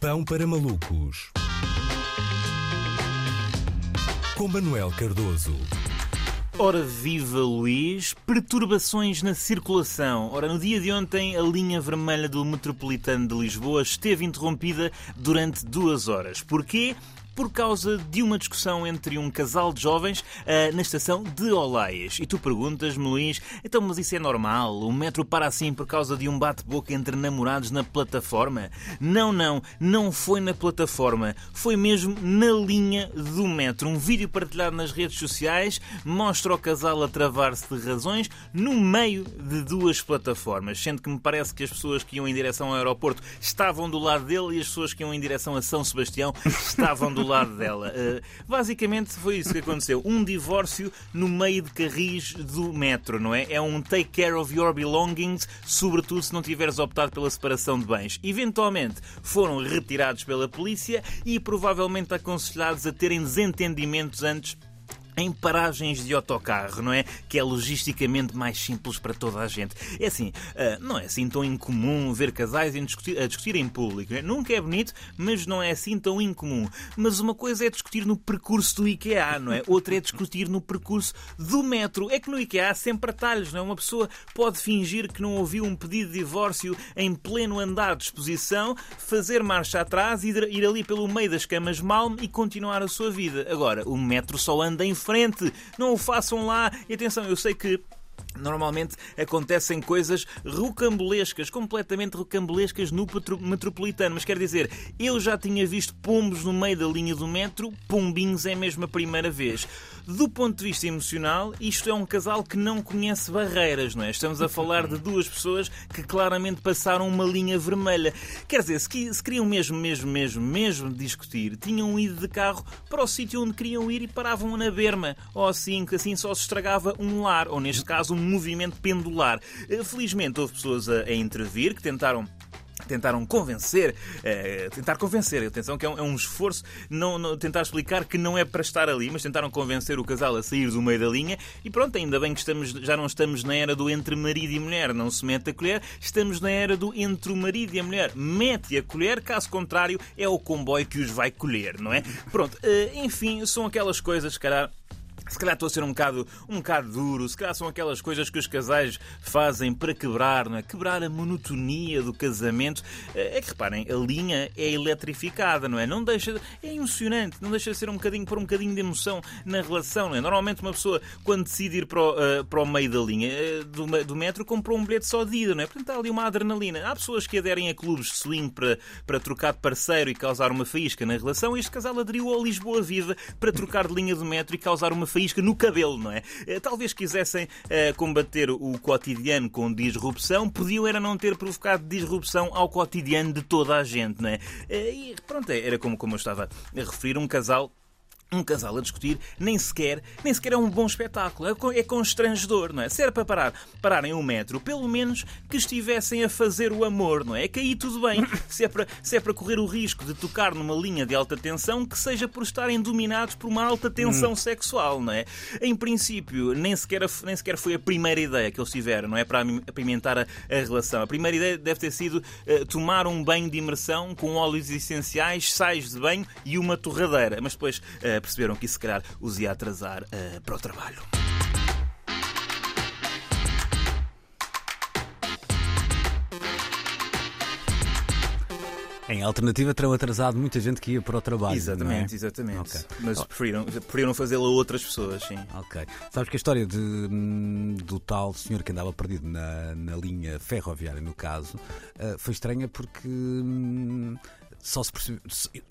Pão para malucos. Com Manuel Cardoso. Ora viva Luís, perturbações na circulação. Ora, no dia de ontem, a linha vermelha do Metropolitano de Lisboa esteve interrompida durante duas horas. Porquê? Por causa de uma discussão entre um casal de jovens uh, na estação de Olaias. E tu perguntas-me, Luís, então, mas isso é normal? O metro para assim por causa de um bate-boca entre namorados na plataforma? Não, não, não foi na plataforma. Foi mesmo na linha do metro. Um vídeo partilhado nas redes sociais mostra o casal a travar-se de razões no meio de duas plataformas, sendo que me parece que as pessoas que iam em direção ao aeroporto estavam do lado dele e as pessoas que iam em direção a São Sebastião estavam do lado dela. Uh, basicamente foi isso que aconteceu. Um divórcio no meio de carris do metro, não é? É um take care of your belongings, sobretudo se não tiveres optado pela separação de bens. Eventualmente foram retirados pela polícia e provavelmente aconselhados a terem desentendimentos antes em paragens de autocarro, não é? Que é logisticamente mais simples para toda a gente. É assim, ah, não é assim tão incomum ver casais a discutir, em público. É? Nunca é bonito, mas não é assim tão incomum. Mas uma coisa é discutir no percurso do IKEA, não é? Outra é discutir no percurso do metro. É que no IKEA há sempre atalhos, não é? Uma pessoa pode fingir que não ouviu um pedido de divórcio em pleno andar de exposição, fazer marcha atrás, ir, ir ali pelo meio das camas Malm e continuar a sua vida. Agora, o metro só anda em frente. Não o façam lá. E atenção, eu sei que Normalmente acontecem coisas rocambolescas, completamente rocambolescas no metropolitano. Mas quer dizer, eu já tinha visto pombos no meio da linha do metro, pombinhos é mesmo a primeira vez. Do ponto de vista emocional, isto é um casal que não conhece barreiras, não é? Estamos a falar de duas pessoas que claramente passaram uma linha vermelha. Quer dizer, se queriam mesmo, mesmo, mesmo, mesmo discutir, tinham ido de carro para o sítio onde queriam ir e paravam na berma. Ou assim, que assim só se estragava um lar, ou neste caso um movimento pendular. Eh, felizmente houve pessoas a, a intervir que tentaram tentaram convencer, eh, tentar convencer, atenção que é um, é um esforço, não, não, tentar explicar que não é para estar ali, mas tentaram convencer o casal a sair do meio da linha. E pronto, ainda bem que estamos, já não estamos na era do entre marido e mulher, não se mete a colher, estamos na era do entre o marido e a mulher, mete a colher, caso contrário é o comboio que os vai colher, não é? Pronto, eh, enfim, são aquelas coisas, se calhar se calhar estou a ser um bocado, um bocado duro, se calhar são aquelas coisas que os casais fazem para quebrar, não é? Quebrar a monotonia do casamento. Eh, é que reparem, a linha é eletrificada, não é? Não deixa. É emocionante, não deixa de ser um bocadinho por um bocadinho de emoção na relação, não é? Normalmente uma pessoa, quando decide ir para o, uh, para o meio da linha uh, do, do metro, comprou um bilhete só de ida, não é? Portanto, há ali uma adrenalina. Há pessoas que aderem a clubes de swing para, para trocar de parceiro e causar uma faísca na relação. Este casal aderiu ao Lisboa Viva para trocar de linha do metro e causar uma faísca no cabelo, não é? Eh, talvez quisessem uh, combater o cotidiano com disrupção, podiam era não ter provocado disrupção ao cotidiano de toda a gente, não é? Uh, e pronto, era como, como eu estava a referir, um casal um casal a discutir nem sequer, nem sequer é um bom espetáculo. É, é constrangedor, não é? Se era para parar, pararem um metro, pelo menos que estivessem a fazer o amor, não é? É que aí tudo bem. Se é, para, se é para correr o risco de tocar numa linha de alta tensão, que seja por estarem dominados por uma alta tensão hum. sexual, não é? Em princípio, nem sequer, nem sequer foi a primeira ideia que eles tiveram, não é? Para apimentar a, a relação. A primeira ideia deve ter sido uh, tomar um banho de imersão com óleos essenciais, sais de banho e uma torradeira. Mas depois. Uh, perceberam que isso, se calhar, os ia atrasar uh, para o trabalho. Em alternativa, terão atrasado muita gente que ia para o trabalho. Exatamente, é? exatamente. Okay. Mas preferiram, preferiram fazê-lo a outras pessoas, sim. Ok. Sabes que a história de, hum, do tal senhor que andava perdido na, na linha ferroviária, no caso, eh, foi estranha porque. Só se percebeu,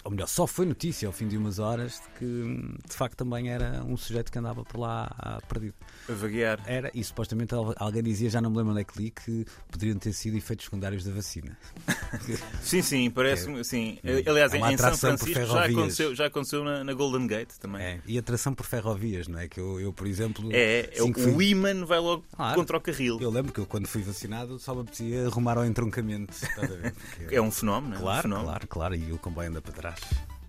ou melhor, só foi notícia ao fim de umas horas de que de facto também era um sujeito que andava por lá ah, perdido. A vaguear. Era, e supostamente alguém dizia, já não me lembro onde é que li, que poderiam ter sido efeitos secundários da vacina. sim, sim, parece-me. É, sim. Aliás, é em São Francisco já aconteceu, já aconteceu na, na, Golden Gate também. É, e atração por ferrovias, não é? Que eu, eu por exemplo. É, é o, fui... imã vai logo claro, contra o carril. Eu lembro que eu, quando fui vacinado, só me apetecia arrumar ao entroncamento. é um fenómeno, claro, é um fenómeno. claro, claro, e o comboio anda para trás.